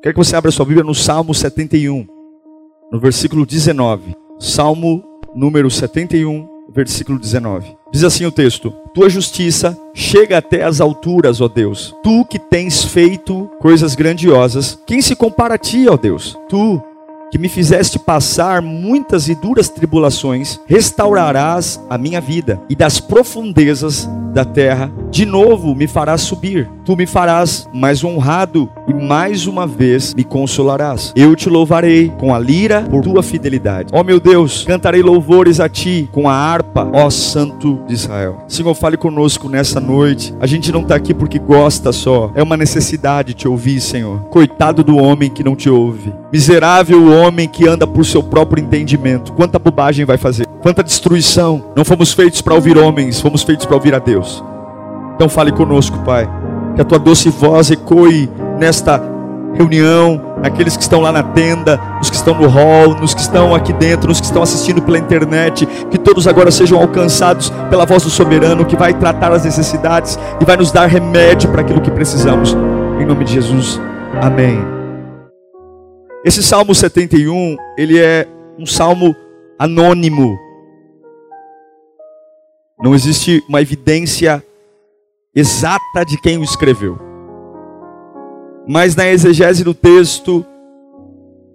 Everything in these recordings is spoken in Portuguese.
Quero que você abra sua Bíblia no Salmo 71, no versículo 19. Salmo número 71, versículo 19. Diz assim o texto: Tua justiça chega até as alturas, ó Deus. Tu que tens feito coisas grandiosas, quem se compara a ti, ó Deus? Tu que me fizeste passar muitas e duras tribulações, restaurarás a minha vida, e das profundezas da terra, de novo me farás subir. Tu me farás mais honrado e mais uma vez me consolarás. Eu te louvarei com a lira por tua fidelidade. Ó meu Deus, cantarei louvores a ti com a harpa, ó Santo de Israel. Senhor, fale conosco nessa noite. A gente não está aqui porque gosta só, é uma necessidade te ouvir, Senhor. Coitado do homem que não te ouve. Miserável homem que anda por seu próprio entendimento. Quanta bobagem vai fazer? Quanta destruição. Não fomos feitos para ouvir homens, fomos feitos para ouvir a Deus. Então fale conosco, Pai. Que a tua doce voz ecoe nesta reunião, naqueles que estão lá na tenda, nos que estão no hall, nos que estão aqui dentro, nos que estão assistindo pela internet, que todos agora sejam alcançados pela voz do soberano que vai tratar as necessidades e vai nos dar remédio para aquilo que precisamos. Em nome de Jesus. Amém. Esse Salmo 71, ele é um salmo anônimo. Não existe uma evidência exata de quem o escreveu. Mas na exegese do texto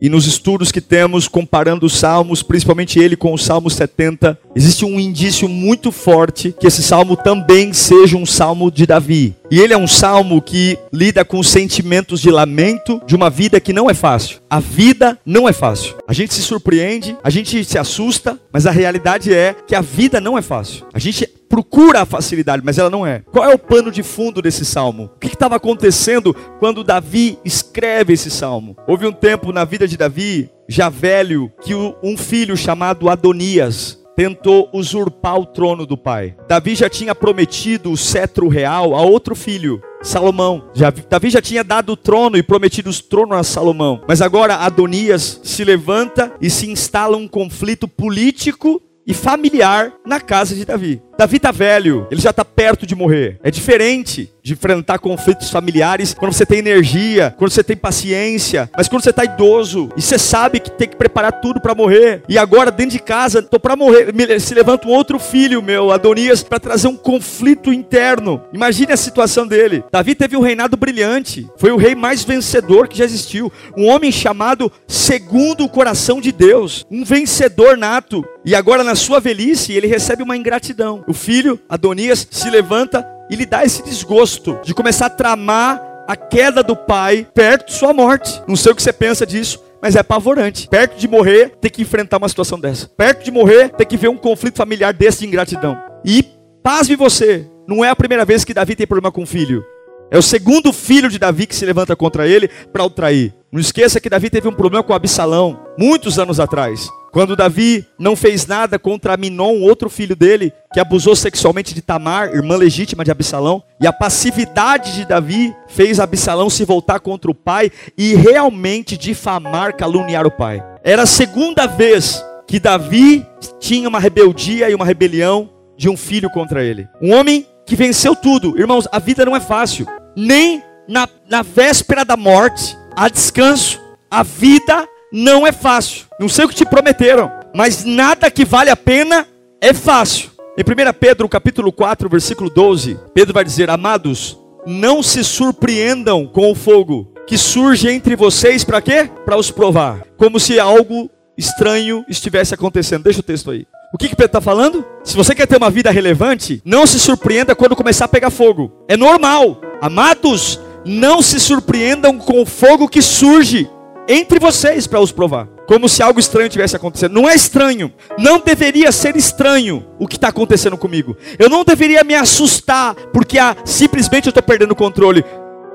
e nos estudos que temos comparando os salmos, principalmente ele com o Salmo 70, existe um indício muito forte que esse salmo também seja um salmo de Davi. E ele é um salmo que lida com os sentimentos de lamento de uma vida que não é fácil. A vida não é fácil. A gente se surpreende, a gente se assusta, mas a realidade é que a vida não é fácil. A gente procura a facilidade, mas ela não é. Qual é o pano de fundo desse salmo? O que estava acontecendo quando Davi escreve esse salmo? Houve um tempo na vida de Davi, já velho, que um filho chamado Adonias tentou usurpar o trono do pai. Davi já tinha prometido o cetro real a outro filho, Salomão. Já, Davi já tinha dado o trono e prometido o trono a Salomão. Mas agora Adonias se levanta e se instala um conflito político e familiar na casa de Davi. Davi está velho, ele já está perto de morrer. É diferente de enfrentar conflitos familiares quando você tem energia, quando você tem paciência, mas quando você está idoso e você sabe que tem que preparar tudo para morrer. E agora dentro de casa, estou para morrer, se levanta um outro filho meu, Adonias, para trazer um conflito interno. Imagine a situação dele. Davi teve um reinado brilhante, foi o rei mais vencedor que já existiu, um homem chamado segundo o coração de Deus, um vencedor nato. E agora na sua velhice ele recebe uma ingratidão o filho, Adonias, se levanta e lhe dá esse desgosto de começar a tramar a queda do pai perto de sua morte. Não sei o que você pensa disso, mas é apavorante. Perto de morrer, ter que enfrentar uma situação dessa. Perto de morrer, ter que ver um conflito familiar desse de ingratidão. E pasme você, não é a primeira vez que Davi tem problema com o filho. É o segundo filho de Davi que se levanta contra ele para o trair. Não esqueça que Davi teve um problema com Absalão, muitos anos atrás. Quando Davi não fez nada contra Minon, outro filho dele, que abusou sexualmente de Tamar, irmã legítima de Absalão, e a passividade de Davi fez Absalão se voltar contra o pai e realmente difamar, caluniar o pai. Era a segunda vez que Davi tinha uma rebeldia e uma rebelião de um filho contra ele. Um homem que venceu tudo. Irmãos, a vida não é fácil. Nem na, na véspera da morte há descanso. A vida não é fácil. Não sei o que te prometeram, mas nada que vale a pena é fácil. Em 1 Pedro, capítulo 4, versículo 12, Pedro vai dizer: "Amados, não se surpreendam com o fogo que surge entre vocês para quê? Para os provar, como se algo estranho estivesse acontecendo". Deixa o texto aí. O que, que Pedro está falando? Se você quer ter uma vida relevante, não se surpreenda quando começar a pegar fogo. É normal. Amados, não se surpreendam com o fogo que surge entre vocês para os provar. Como se algo estranho tivesse acontecendo. Não é estranho. Não deveria ser estranho o que está acontecendo comigo. Eu não deveria me assustar porque ah, simplesmente eu estou perdendo o controle.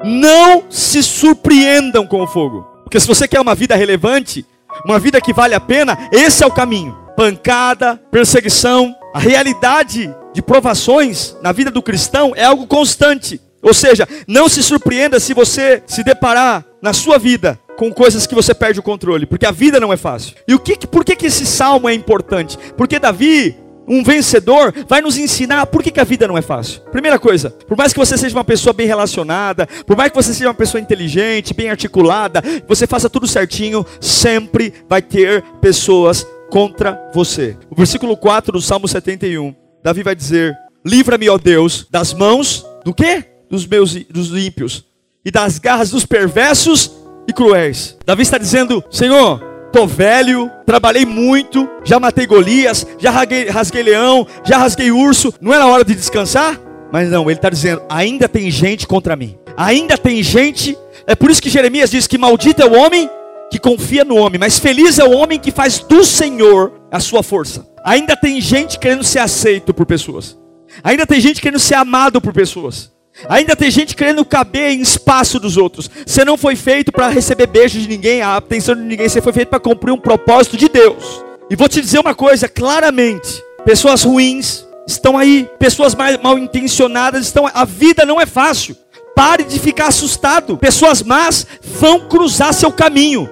Não se surpreendam com o fogo. Porque se você quer uma vida relevante, uma vida que vale a pena, esse é o caminho. Pancada, perseguição, a realidade de provações na vida do cristão é algo constante. Ou seja, não se surpreenda se você se deparar na sua vida com coisas que você perde o controle, porque a vida não é fácil. E o que, por que, que esse salmo é importante? Porque Davi, um vencedor, vai nos ensinar por que, que a vida não é fácil. Primeira coisa, por mais que você seja uma pessoa bem relacionada, por mais que você seja uma pessoa inteligente, bem articulada, você faça tudo certinho, sempre vai ter pessoas contra você. O versículo 4 do Salmo 71, Davi vai dizer: Livra-me, ó Deus, das mãos do quê? Dos meus dos ímpios e das garras dos perversos e cruéis. Davi está dizendo: Senhor, tô velho, trabalhei muito, já matei Golias, já rasguei, rasguei leão, já rasguei urso. Não era hora de descansar? Mas não, ele está dizendo: ainda tem gente contra mim. Ainda tem gente. É por isso que Jeremias diz que maldito é o homem que confia no homem, mas feliz é o homem que faz do Senhor a sua força. Ainda tem gente querendo ser aceito por pessoas. Ainda tem gente querendo ser amado por pessoas. Ainda tem gente querendo caber em espaço dos outros. Você não foi feito para receber beijo de ninguém, a atenção de ninguém. Você foi feito para cumprir um propósito de Deus. E vou te dizer uma coisa claramente: pessoas ruins estão aí, pessoas mal intencionadas estão. A vida não é fácil. Pare de ficar assustado. Pessoas más vão cruzar seu caminho.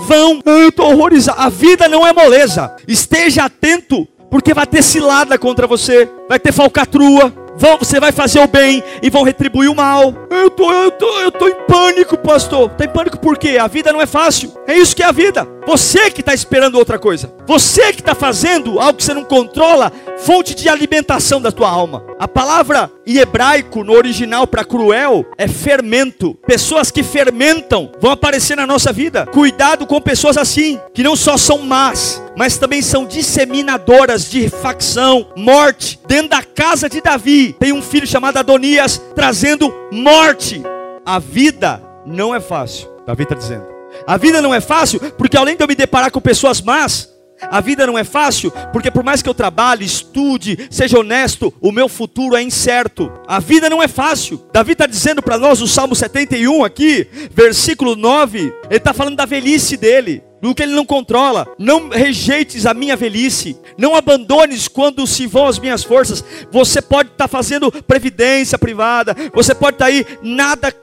Vão. Eu estou horrorizado. A vida não é moleza. Esteja atento, porque vai ter cilada contra você, vai ter falcatrua, Vão, você vai fazer o bem e vão retribuir o mal. Eu tô, eu tô, eu tô em pânico, pastor. Tá em pânico por quê? A vida não é fácil. É isso que é a vida. Você que está esperando outra coisa. Você que está fazendo algo que você não controla, fonte de alimentação da tua alma. A palavra em hebraico, no original para cruel, é fermento. Pessoas que fermentam vão aparecer na nossa vida. Cuidado com pessoas assim, que não só são más, mas também são disseminadoras de facção, morte. Dentro da casa de Davi, tem um filho chamado Adonias trazendo morte. A vida não é fácil. Davi está dizendo. A vida não é fácil, porque além de eu me deparar com pessoas más, a vida não é fácil, porque por mais que eu trabalhe, estude, seja honesto, o meu futuro é incerto. A vida não é fácil. Davi está dizendo para nós, o Salmo 71 aqui, versículo 9, ele está falando da velhice dele do que ele não controla. Não rejeites a minha velhice. Não abandones quando se vão as minhas forças. Você pode estar tá fazendo previdência privada. Você pode estar tá aí. Nada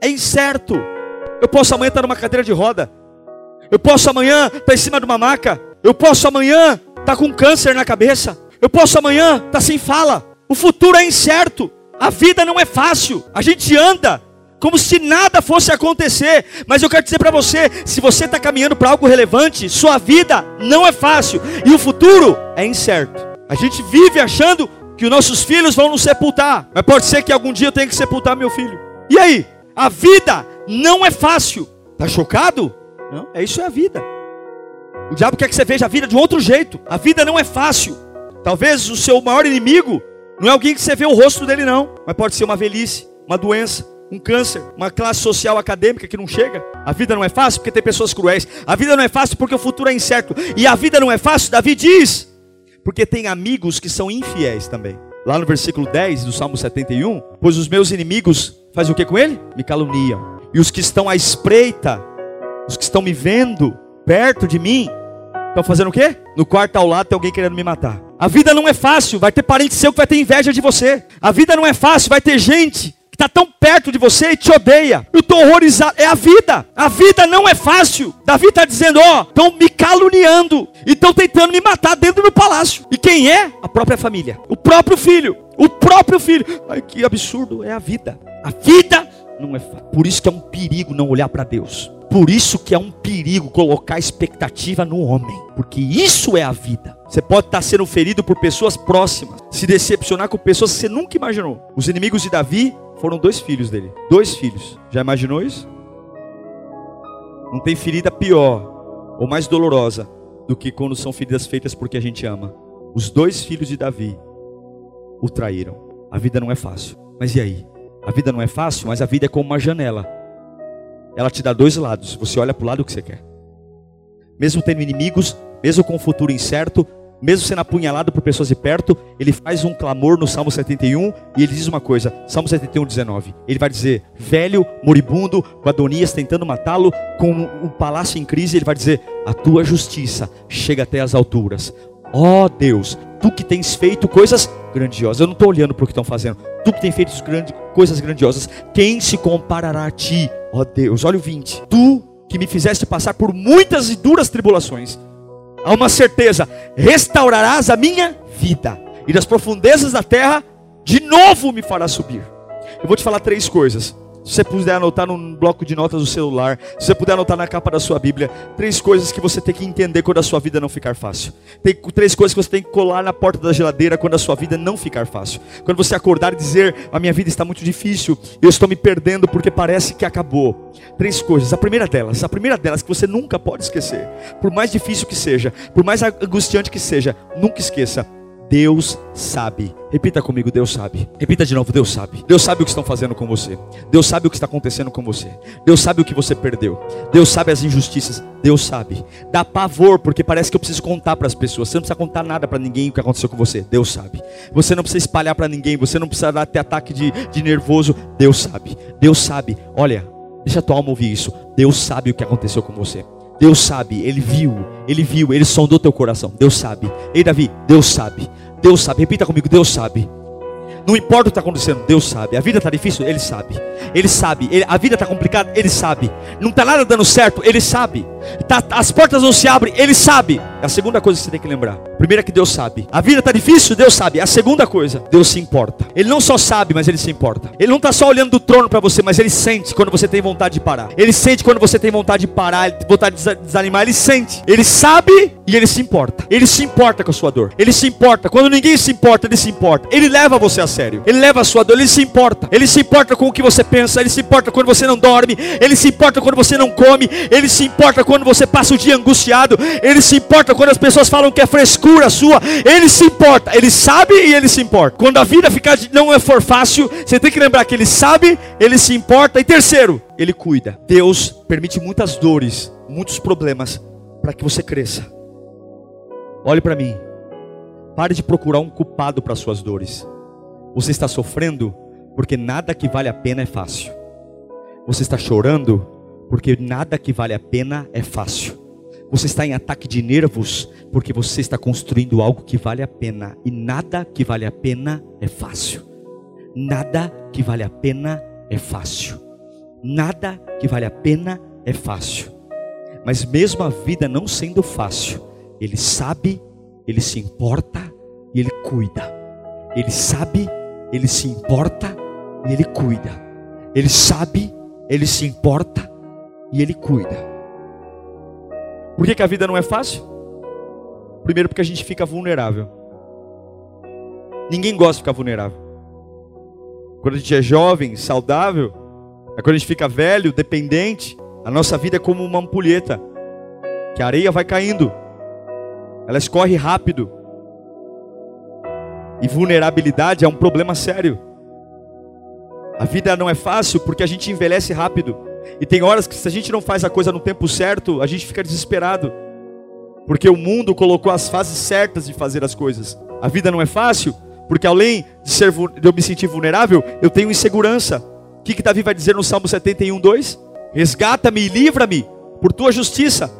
é incerto. Eu posso amanhã estar numa cadeira de roda. Eu posso amanhã estar em cima de uma maca. Eu posso amanhã estar com câncer na cabeça. Eu posso amanhã estar sem fala. O futuro é incerto. A vida não é fácil. A gente anda como se nada fosse acontecer. Mas eu quero dizer para você: se você está caminhando para algo relevante, sua vida não é fácil e o futuro é incerto. A gente vive achando que os nossos filhos vão nos sepultar, mas pode ser que algum dia eu tenha que sepultar meu filho. E aí? A vida não é fácil. Tá chocado? Não, é isso é a vida. O diabo quer que você veja a vida de um outro jeito. A vida não é fácil. Talvez o seu maior inimigo não é alguém que você vê o rosto dele não, mas pode ser uma velhice, uma doença, um câncer, uma classe social acadêmica que não chega. A vida não é fácil porque tem pessoas cruéis. A vida não é fácil porque o futuro é incerto. E a vida não é fácil, Davi diz, porque tem amigos que são infiéis também. Lá no versículo 10 do Salmo 71, pois os meus inimigos fazem o que com ele? Me caluniam. E os que estão à espreita, os que estão me vendo perto de mim, estão fazendo o quê? No quarto ao lado tem alguém querendo me matar. A vida não é fácil, vai ter parente seu que vai ter inveja de você. A vida não é fácil, vai ter gente está tão perto de você e te odeia. Eu estou horrorizado. É a vida. A vida não é fácil. Davi está dizendo: Ó, oh, estão me caluniando e estão tentando me matar dentro do palácio. E quem é? A própria família. O próprio filho. O próprio filho. Ai, que absurdo. É a vida. A vida não é. Por isso que é um perigo não olhar para Deus. Por isso que é um perigo colocar expectativa no homem, porque isso é a vida. Você pode estar sendo ferido por pessoas próximas, se decepcionar com pessoas que você nunca imaginou. Os inimigos de Davi foram dois filhos dele. Dois filhos. Já imaginou isso? Não tem ferida pior ou mais dolorosa do que quando são feridas feitas porque a gente ama. Os dois filhos de Davi o traíram. A vida não é fácil. Mas e aí? A vida não é fácil, mas a vida é como uma janela. Ela te dá dois lados. Você olha para o lado que você quer. Mesmo tendo inimigos, mesmo com um futuro incerto, mesmo sendo apunhalado por pessoas de perto, ele faz um clamor no Salmo 71 e ele diz uma coisa, Salmo 71, 19. Ele vai dizer: velho, moribundo, com Adonias tentando matá-lo, com um palácio em crise, ele vai dizer: a tua justiça chega até as alturas. Ó oh, Deus, tu que tens feito coisas grandiosas. Eu não estou olhando para o que estão fazendo. Tu que tens feito grande, coisas grandiosas. Quem se comparará a ti, ó oh, Deus? Olha o 20. Tu que me fizeste passar por muitas e duras tribulações há uma certeza: restaurarás a minha vida, e das profundezas da terra, de novo me farás subir. Eu vou te falar três coisas. Se você puder anotar num bloco de notas do celular, se você puder anotar na capa da sua Bíblia, três coisas que você tem que entender quando a sua vida não ficar fácil. Tem três coisas que você tem que colar na porta da geladeira quando a sua vida não ficar fácil. Quando você acordar e dizer: "A minha vida está muito difícil, eu estou me perdendo porque parece que acabou". Três coisas. A primeira delas, a primeira delas que você nunca pode esquecer, por mais difícil que seja, por mais angustiante que seja, nunca esqueça Deus sabe. Repita comigo, Deus sabe. Repita de novo, Deus sabe. Deus sabe o que estão fazendo com você. Deus sabe o que está acontecendo com você. Deus sabe o que você perdeu. Deus sabe as injustiças. Deus sabe. Dá pavor porque parece que eu preciso contar para as pessoas. Você não precisa contar nada para ninguém o que aconteceu com você. Deus sabe. Você não precisa espalhar para ninguém. Você não precisa dar até ataque de, de nervoso. Deus sabe. Deus sabe. Olha, deixa a tua alma ouvir isso. Deus sabe o que aconteceu com você. Deus sabe, Ele viu, Ele viu, Ele sondou teu coração. Deus sabe. Ei, Davi, Deus sabe. Deus sabe. Repita comigo, Deus sabe. Não importa o que está acontecendo, Deus sabe. A vida está difícil, Ele sabe. Ele sabe. Ele, a vida está complicada, Ele sabe. Não está nada dando certo, Ele sabe. Tá, as portas não se abrem, Ele sabe. É a segunda coisa que você tem que lembrar. Primeira é que Deus sabe. A vida está difícil, Deus sabe. A segunda coisa, Deus se importa. Ele não só sabe, mas Ele se importa. Ele não está só olhando do trono para você, mas Ele sente quando você tem vontade de parar. Ele sente quando você tem vontade de parar, vontade de desanimar. Ele sente. Ele sabe e Ele se importa. Ele se importa com a sua dor. Ele se importa. Quando ninguém se importa, Ele se importa. Ele leva você a sério. Ele leva a sua dor. Ele se importa. Ele se importa com o que você pensa. Ele se importa quando você não dorme. Ele se importa quando você não come. Ele se importa quando você passa o dia angustiado. Ele se importa quando as pessoas falam que é frescura sua. Ele se importa. Ele sabe e ele se importa. Quando a vida ficar não é for fácil, você tem que lembrar que ele sabe, ele se importa. E terceiro, ele cuida. Deus permite muitas dores, muitos problemas para que você cresça. Olhe para mim. Pare de procurar um culpado para suas dores. Você está sofrendo porque nada que vale a pena é fácil. Você está chorando porque nada que vale a pena é fácil. Você está em ataque de nervos porque você está construindo algo que vale a pena e nada que vale a pena é fácil. Nada que vale a pena é fácil. Nada que vale a pena é fácil. Mas mesmo a vida não sendo fácil, ele sabe, ele se importa e ele cuida. Ele sabe, ele se importa e ele cuida. Ele sabe, ele se importa e Ele cuida. Por que, que a vida não é fácil? Primeiro, porque a gente fica vulnerável. Ninguém gosta de ficar vulnerável. Quando a gente é jovem, saudável, é quando a gente fica velho, dependente, a nossa vida é como uma ampulheta, que a areia vai caindo, ela escorre rápido. E vulnerabilidade é um problema sério. A vida não é fácil porque a gente envelhece rápido. E tem horas que se a gente não faz a coisa no tempo certo, a gente fica desesperado. Porque o mundo colocou as fases certas de fazer as coisas. A vida não é fácil, porque além de, ser, de eu me sentir vulnerável, eu tenho insegurança. O que, que Davi vai dizer no Salmo 71, 2? Resgata-me e livra-me por tua justiça.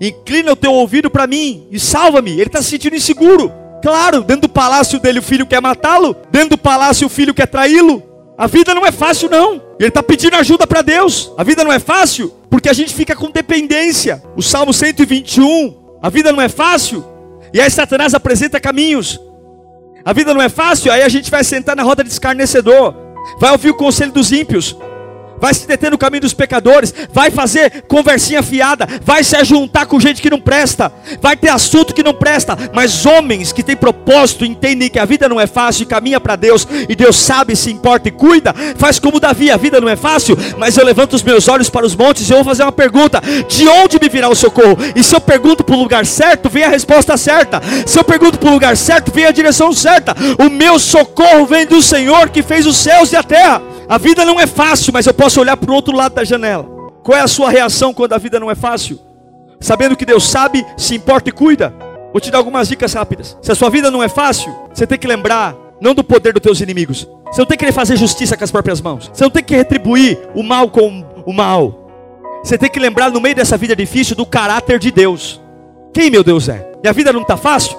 Inclina o teu ouvido para mim e salva-me. Ele está se sentindo inseguro. Claro, dentro do palácio dele o filho quer matá-lo. Dentro do palácio o filho quer traí-lo. A vida não é fácil, não. Ele está pedindo ajuda para Deus. A vida não é fácil porque a gente fica com dependência. O Salmo 121. A vida não é fácil. E aí Satanás apresenta caminhos. A vida não é fácil. Aí a gente vai sentar na roda de escarnecedor. Vai ouvir o conselho dos ímpios vai se deter no caminho dos pecadores, vai fazer conversinha fiada, vai se ajuntar com gente que não presta, vai ter assunto que não presta, mas homens que têm propósito, entendem que a vida não é fácil e caminha para Deus, e Deus sabe, se importa e cuida, faz como Davi, a vida não é fácil, mas eu levanto os meus olhos para os montes e eu vou fazer uma pergunta: de onde me virá o socorro? E se eu pergunto para o lugar certo, vem a resposta certa, se eu pergunto para o lugar certo, vem a direção certa, o meu socorro vem do Senhor que fez os céus e a terra. A vida não é fácil, mas eu posso olhar para o outro lado da janela. Qual é a sua reação quando a vida não é fácil? Sabendo que Deus sabe, se importa e cuida. Vou te dar algumas dicas rápidas. Se a sua vida não é fácil, você tem que lembrar não do poder dos teus inimigos. Você não tem que querer fazer justiça com as próprias mãos. Você não tem que retribuir o mal com o mal. Você tem que lembrar no meio dessa vida difícil do caráter de Deus. Quem meu Deus é? Minha vida não está fácil?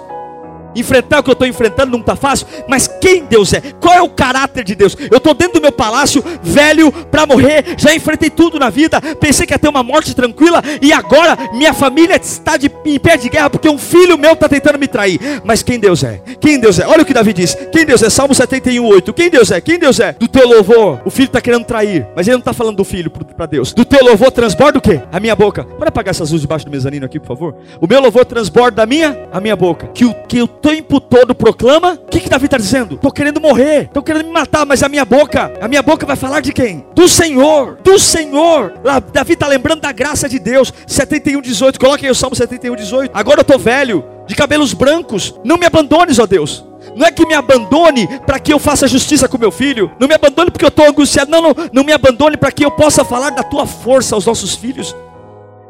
Enfrentar o que eu estou enfrentando não está fácil, mas quem Deus é? Qual é o caráter de Deus? Eu estou dentro do meu palácio, velho, para morrer, já enfrentei tudo na vida, pensei que ia ter uma morte tranquila, e agora minha família está de, em pé de guerra porque um filho meu está tentando me trair. Mas quem Deus é? Quem Deus é? Olha o que Davi diz: quem Deus é? Salmo 71, 8. Quem Deus é? Quem Deus é? Do teu louvor, o filho está querendo trair, mas ele não está falando do filho para Deus. Do teu louvor transborda o quê? A minha boca. Pode apagar essas luzes debaixo do mezanino aqui, por favor? O meu louvor transborda a minha, a minha boca. Que o que o tempo todo proclama, o que, que Davi está dizendo? Estou querendo morrer, estou querendo me matar, mas a minha boca, a minha boca vai falar de quem? Do Senhor, do Senhor. Lá, Davi está lembrando da graça de Deus. 71, 18. Coloque aí o Salmo 71, 18. Agora eu estou velho, de cabelos brancos. Não me abandones, ó Deus. Não é que me abandone para que eu faça justiça com meu filho. Não me abandone porque eu estou angustiado. Não, não, não me abandone para que eu possa falar da tua força aos nossos filhos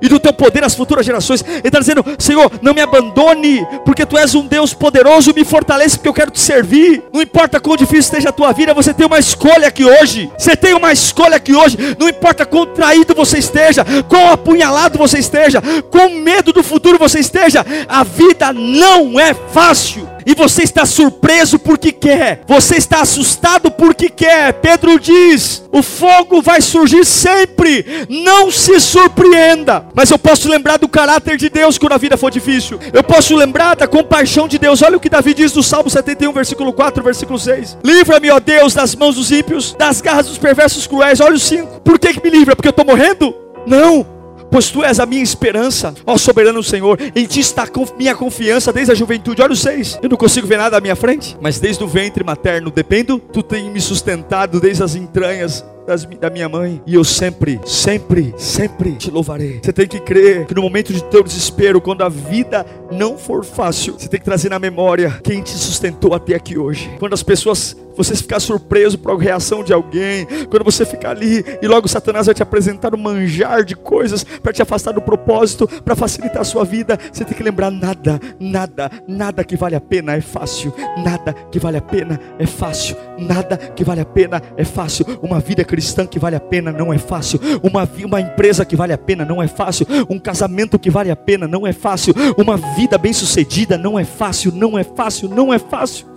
e do teu poder às futuras gerações. Ele está dizendo: Senhor, não me abandone, porque tu és um Deus poderoso, me fortalece, porque eu quero te servir. Não importa quão difícil esteja a tua vida, você tem uma escolha aqui hoje. Você tem uma escolha aqui hoje. Não importa quão traído você esteja, quão apunhalado você esteja, quão medo do futuro você esteja, a vida não é fácil e você está surpreso porque quer, você está assustado porque quer. Pedro diz: o fogo vai surgir sempre, não se surpreenda. Mas eu posso lembrar do caráter de Deus quando a vida for difícil, eu posso lembrar da compaixão de Deus. Olha o que Davi diz no Salmo 71, versículo 4, versículo 6: Livra-me, ó Deus, das mãos dos ímpios, das garras dos perversos cruéis. Olha o 5: por que, que me livra? Porque eu estou morrendo? Não, pois tu és a minha esperança, ó soberano Senhor, em ti está minha confiança desde a juventude. Olha o seis, eu não consigo ver nada à minha frente, mas desde o ventre materno dependo, tu tem me sustentado desde as entranhas das, da minha mãe. E eu sempre, sempre, sempre te louvarei. Você tem que crer que no momento de teu desespero, quando a vida não for fácil, você tem que trazer na memória quem te sustentou até aqui hoje. Quando as pessoas você ficar surpreso por a reação de alguém, quando você ficar ali e logo Satanás vai te apresentar um manjar de coisas para te afastar do propósito, para facilitar a sua vida, você tem que lembrar nada, nada, nada que vale a pena é fácil, nada que vale a pena é fácil, nada que vale a pena é fácil. Uma vida cristã que vale a pena não é fácil. Uma, uma empresa que vale a pena não é fácil. Um casamento que vale a pena não é fácil. Uma vida bem sucedida não é fácil, não é fácil, não é fácil.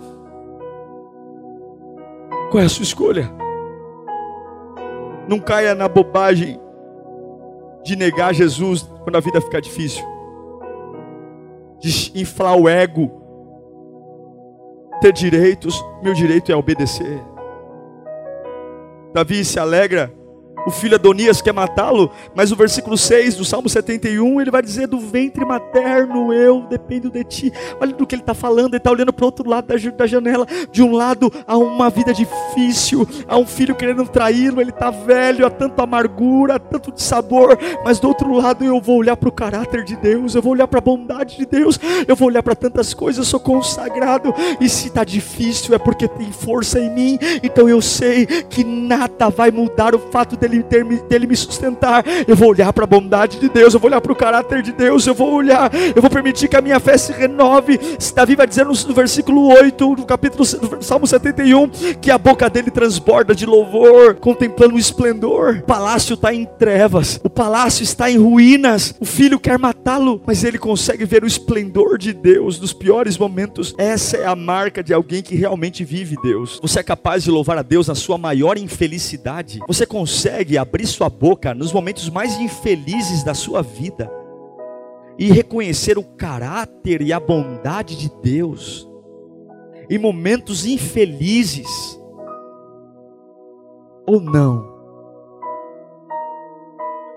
Qual é a sua escolha? Não caia na bobagem de negar Jesus quando a vida ficar difícil, de inflar o ego, ter direitos, meu direito é obedecer. Davi se alegra o filho Adonias quer matá-lo, mas o versículo 6 do Salmo 71 ele vai dizer: Do ventre materno eu dependo de ti. Olha do que ele está falando, ele está olhando para o outro lado da janela. De um lado há uma vida difícil, há um filho querendo traí-lo, ele está velho, há tanta amargura, há tanto de sabor, mas do outro lado eu vou olhar para o caráter de Deus, eu vou olhar para a bondade de Deus, eu vou olhar para tantas coisas, eu sou consagrado, e se está difícil é porque tem força em mim, então eu sei que nada vai mudar o fato dele dele, dele, dele me sustentar. Eu vou olhar para a bondade de Deus, eu vou olhar para o caráter de Deus, eu vou olhar, eu vou permitir que a minha fé se renove. Davi vai dizer no, no versículo 8, no capítulo do Salmo 71, que a boca dele transborda de louvor, contemplando o esplendor. O palácio está em trevas, o palácio está em ruínas. O filho quer matá-lo, mas ele consegue ver o esplendor de Deus nos piores momentos. Essa é a marca de alguém que realmente vive Deus. Você é capaz de louvar a Deus na sua maior infelicidade. Você consegue consegue abrir sua boca nos momentos mais infelizes da sua vida e reconhecer o caráter e a bondade de Deus em momentos infelizes ou não?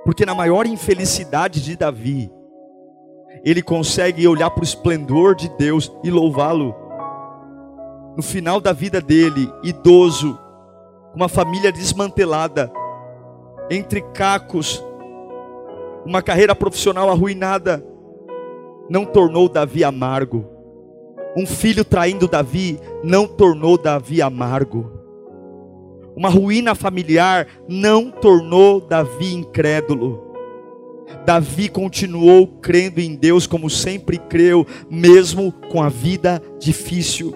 Porque na maior infelicidade de Davi, ele consegue olhar para o esplendor de Deus e louvá-lo. No final da vida dele, idoso, uma família desmantelada, entre cacos, uma carreira profissional arruinada, não tornou Davi amargo. Um filho traindo Davi não tornou Davi amargo. Uma ruína familiar não tornou Davi incrédulo. Davi continuou crendo em Deus como sempre creu, mesmo com a vida difícil.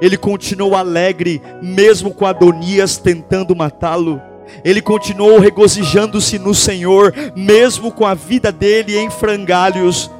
Ele continuou alegre, mesmo com Adonias tentando matá-lo. Ele continuou regozijando-se no Senhor, mesmo com a vida dele em frangalhos.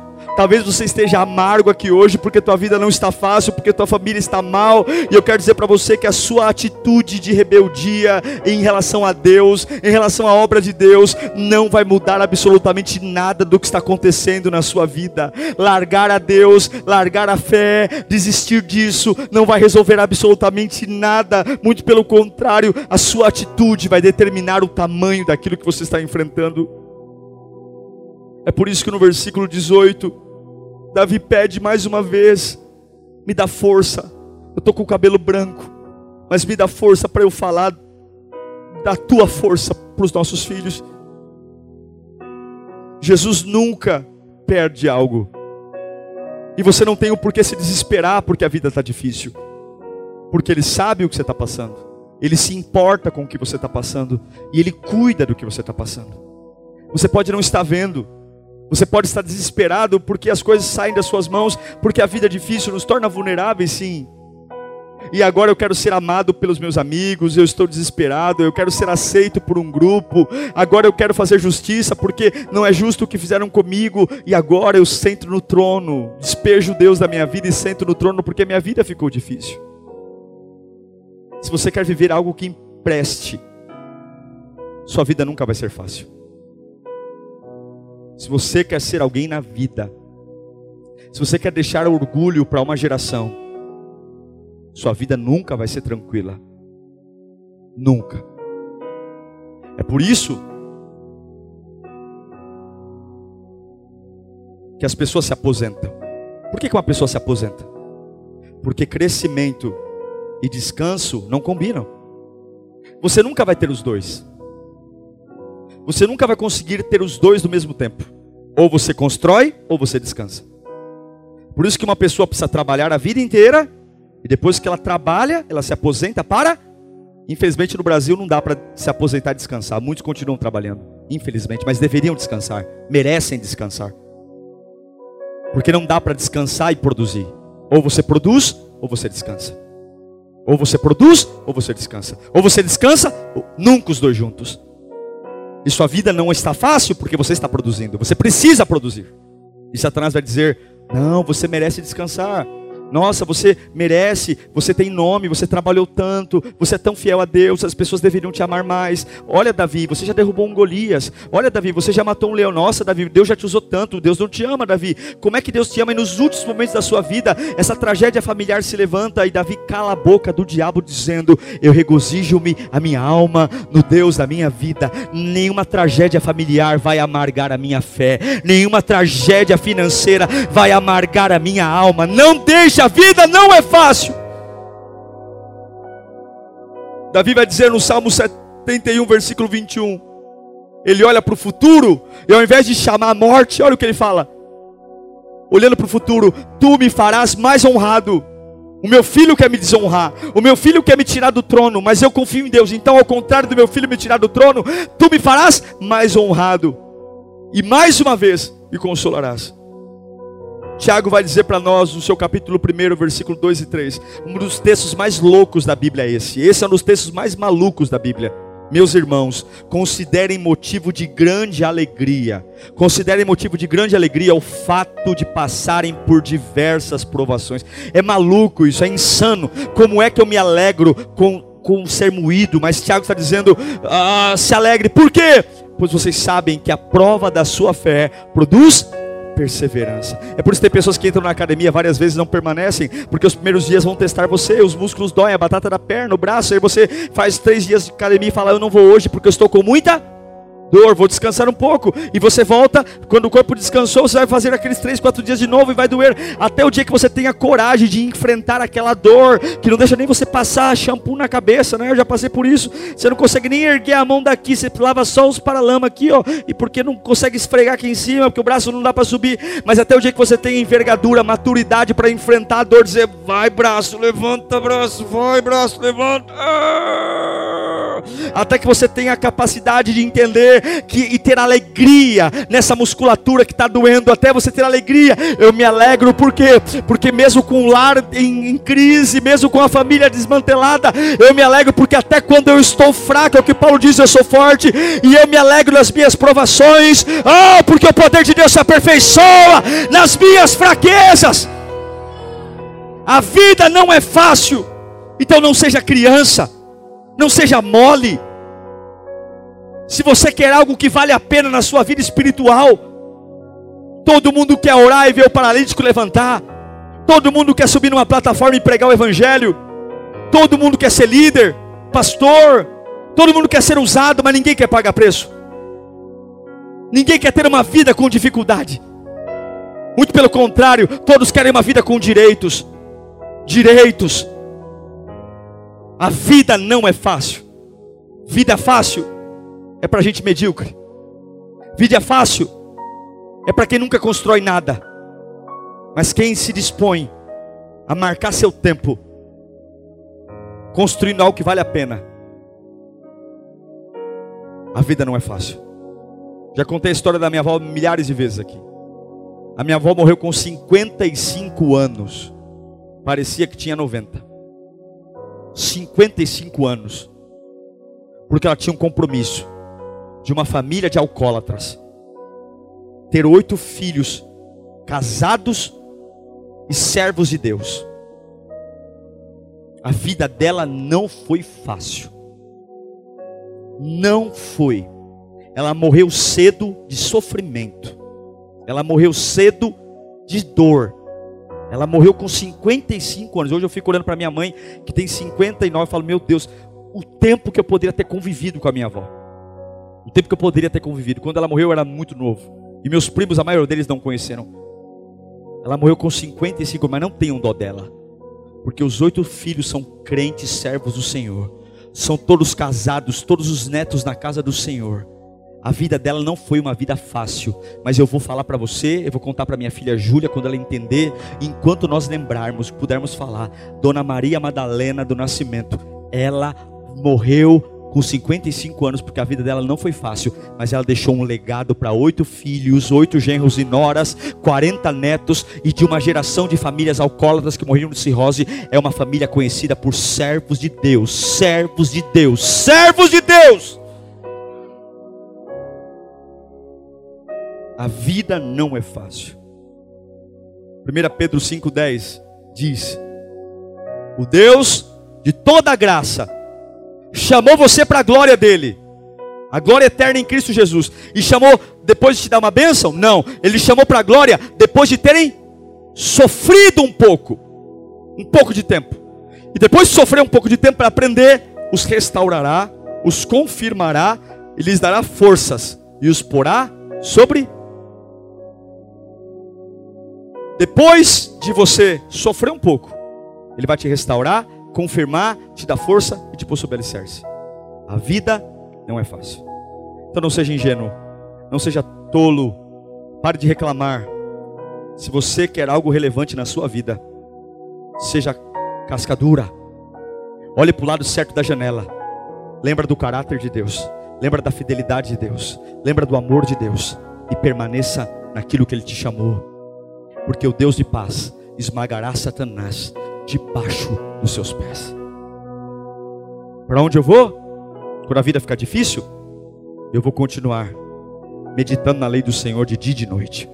Talvez você esteja amargo aqui hoje porque tua vida não está fácil, porque tua família está mal, e eu quero dizer para você que a sua atitude de rebeldia em relação a Deus, em relação à obra de Deus, não vai mudar absolutamente nada do que está acontecendo na sua vida. Largar a Deus, largar a fé, desistir disso, não vai resolver absolutamente nada, muito pelo contrário, a sua atitude vai determinar o tamanho daquilo que você está enfrentando. É por isso que no versículo 18, Davi pede mais uma vez: me dá força. Eu estou com o cabelo branco, mas me dá força para eu falar da tua força para os nossos filhos. Jesus nunca perde algo. E você não tem o porquê se desesperar porque a vida está difícil. Porque Ele sabe o que você está passando. Ele se importa com o que você está passando. E Ele cuida do que você está passando. Você pode não estar vendo, você pode estar desesperado porque as coisas saem das suas mãos, porque a vida é difícil, nos torna vulneráveis, sim. E agora eu quero ser amado pelos meus amigos, eu estou desesperado, eu quero ser aceito por um grupo. Agora eu quero fazer justiça porque não é justo o que fizeram comigo. E agora eu sento no trono, despejo Deus da minha vida e sento no trono porque minha vida ficou difícil. Se você quer viver algo que empreste, sua vida nunca vai ser fácil. Se você quer ser alguém na vida, se você quer deixar orgulho para uma geração, sua vida nunca vai ser tranquila. Nunca. É por isso que as pessoas se aposentam. Por que, uma pessoa se aposenta? Porque crescimento e descanso não combinam. Você nunca vai ter os dois. Você nunca vai conseguir ter os dois do mesmo tempo. Ou você constrói ou você descansa. Por isso que uma pessoa precisa trabalhar a vida inteira e depois que ela trabalha, ela se aposenta para Infelizmente no Brasil não dá para se aposentar e descansar. Muitos continuam trabalhando, infelizmente, mas deveriam descansar, merecem descansar. Porque não dá para descansar e produzir. Ou você produz ou você descansa. Ou você produz ou você descansa. Ou você descansa, ou nunca os dois juntos. E sua vida não está fácil porque você está produzindo. Você precisa produzir. E Satanás vai dizer: Não, você merece descansar. Nossa, você merece, você tem nome, você trabalhou tanto, você é tão fiel a Deus, as pessoas deveriam te amar mais. Olha, Davi, você já derrubou um Golias. Olha, Davi, você já matou um leão. Nossa, Davi, Deus já te usou tanto. Deus não te ama, Davi. Como é que Deus te ama? E nos últimos momentos da sua vida, essa tragédia familiar se levanta e Davi cala a boca do diabo, dizendo: Eu regozijo-me a minha alma no Deus da minha vida. Nenhuma tragédia familiar vai amargar a minha fé, nenhuma tragédia financeira vai amargar a minha alma. Não deixe a vida não é fácil. Davi vai dizer no Salmo 71, versículo 21. Ele olha para o futuro e ao invés de chamar a morte, olha o que ele fala. Olhando para o futuro, tu me farás mais honrado. O meu filho quer me desonrar, o meu filho quer me tirar do trono, mas eu confio em Deus. Então, ao contrário do meu filho me tirar do trono, tu me farás mais honrado. E mais uma vez me consolarás. Tiago vai dizer para nós, no seu capítulo 1, versículo 2 e 3, um dos textos mais loucos da Bíblia é esse. Esse é um dos textos mais malucos da Bíblia. Meus irmãos, considerem motivo de grande alegria. Considerem motivo de grande alegria o fato de passarem por diversas provações. É maluco isso, é insano. Como é que eu me alegro com, com ser moído? Mas Tiago está dizendo: ah, se alegre. Por quê? Pois vocês sabem que a prova da sua fé produz perseverança. É por isso que tem pessoas que entram na academia várias vezes e não permanecem, porque os primeiros dias vão testar você, os músculos doem, a batata da perna, o braço, aí você faz três dias de academia e fala, eu não vou hoje porque eu estou com muita dor, vou descansar um pouco. E você volta, quando o corpo descansou, você vai fazer aqueles três, quatro dias de novo e vai doer. Até o dia que você tenha coragem de enfrentar aquela dor, que não deixa nem você passar shampoo na cabeça, né? Eu já passei por isso. Você não consegue nem erguer a mão daqui, você lava só os paralamas aqui, ó. E porque não consegue esfregar aqui em cima, porque o braço não dá para subir. Mas até o dia que você tenha envergadura, maturidade para enfrentar a dor, dizer, vai braço, levanta braço, vai braço, levanta. Ah! Até que você tenha a capacidade de entender que, e ter alegria nessa musculatura que está doendo, até você ter alegria. Eu me alegro, por quê? Porque mesmo com o lar em, em crise, mesmo com a família desmantelada, eu me alegro, porque até quando eu estou fraco, é o que Paulo diz, eu sou forte, e eu me alegro nas minhas provações, oh, porque o poder de Deus se aperfeiçoa nas minhas fraquezas. A vida não é fácil, então não seja criança, não seja mole. Se você quer algo que vale a pena na sua vida espiritual, todo mundo quer orar e ver o paralítico levantar, todo mundo quer subir numa plataforma e pregar o Evangelho, todo mundo quer ser líder, pastor, todo mundo quer ser usado, mas ninguém quer pagar preço. Ninguém quer ter uma vida com dificuldade. Muito pelo contrário, todos querem uma vida com direitos. Direitos. A vida não é fácil. Vida fácil é para gente medíocre. Vida fácil é para quem nunca constrói nada. Mas quem se dispõe a marcar seu tempo construindo algo que vale a pena. A vida não é fácil. Já contei a história da minha avó milhares de vezes aqui. A minha avó morreu com 55 anos. Parecia que tinha 90. 55 anos. Porque ela tinha um compromisso de uma família de alcoólatras. Ter oito filhos casados e servos de Deus. A vida dela não foi fácil. Não foi. Ela morreu cedo de sofrimento. Ela morreu cedo de dor. Ela morreu com 55 anos. Hoje eu fico olhando para minha mãe, que tem 59, e falo: Meu Deus, o tempo que eu poderia ter convivido com a minha avó. O tempo que eu poderia ter convivido. Quando ela morreu, eu era muito novo. E meus primos, a maioria deles não conheceram. Ela morreu com 55, mas não tenham dó dela. Porque os oito filhos são crentes, servos do Senhor. São todos casados, todos os netos na casa do Senhor. A vida dela não foi uma vida fácil, mas eu vou falar para você, eu vou contar para minha filha Júlia quando ela entender, enquanto nós lembrarmos, pudermos falar, Dona Maria Madalena do Nascimento, ela morreu com 55 anos, porque a vida dela não foi fácil, mas ela deixou um legado para oito filhos, oito genros e noras, 40 netos e de uma geração de famílias alcoólatras que morreram de cirrose. É uma família conhecida por servos de Deus, servos de Deus, servos de Deus. A vida não é fácil. 1 Pedro 5,10 diz: O Deus de toda graça chamou você para a glória dele. A glória eterna em Cristo Jesus. E chamou depois de te dar uma bênção? Não. Ele chamou para a glória depois de terem sofrido um pouco. Um pouco de tempo. E depois de sofrer um pouco de tempo para aprender, os restaurará, os confirmará e lhes dará forças e os porá sobre. Depois de você sofrer um pouco, ele vai te restaurar, confirmar, te dar força e te pôr sobre alicerce. A vida não é fácil. Então não seja ingênuo, não seja tolo, pare de reclamar. Se você quer algo relevante na sua vida, seja cascadura. Olhe para o lado certo da janela. Lembra do caráter de Deus. Lembra da fidelidade de Deus. Lembra do amor de Deus. E permaneça naquilo que Ele te chamou. Porque o Deus de paz esmagará Satanás debaixo dos seus pés. Para onde eu vou? Quando a vida ficar difícil, eu vou continuar meditando na lei do Senhor de dia e de noite.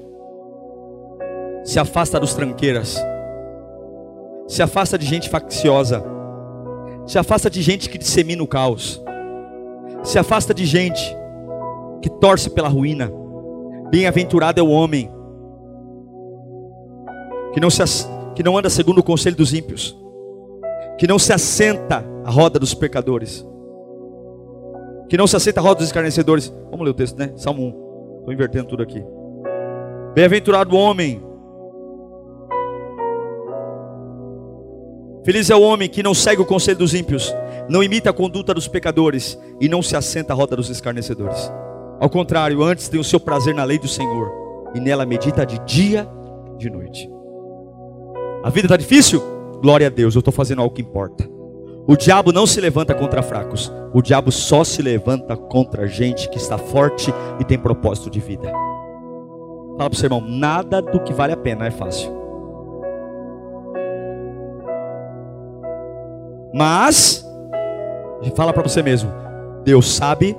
Se afasta dos tranqueiras. Se afasta de gente facciosa. Se afasta de gente que dissemina o caos. Se afasta de gente que torce pela ruína. Bem-aventurado é o homem que não se que não anda segundo o conselho dos ímpios, que não se assenta à roda dos pecadores, que não se assenta à roda dos escarnecedores. Vamos ler o texto, né? Salmo 1. Estou invertendo tudo aqui. Bem-aventurado o homem. Feliz é o homem que não segue o conselho dos ímpios, não imita a conduta dos pecadores e não se assenta à roda dos escarnecedores. Ao contrário, antes tem o seu prazer na lei do Senhor e nela medita de dia e de noite. A vida está difícil? Glória a Deus, eu estou fazendo algo que importa. O diabo não se levanta contra fracos. O diabo só se levanta contra gente que está forte e tem propósito de vida. Fala para o seu irmão: nada do que vale a pena é fácil. Mas, fala para você mesmo: Deus sabe,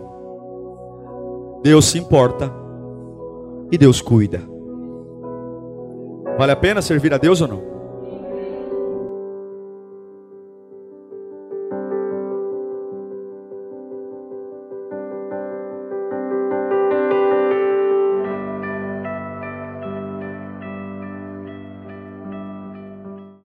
Deus se importa e Deus cuida. Vale a pena servir a Deus ou não?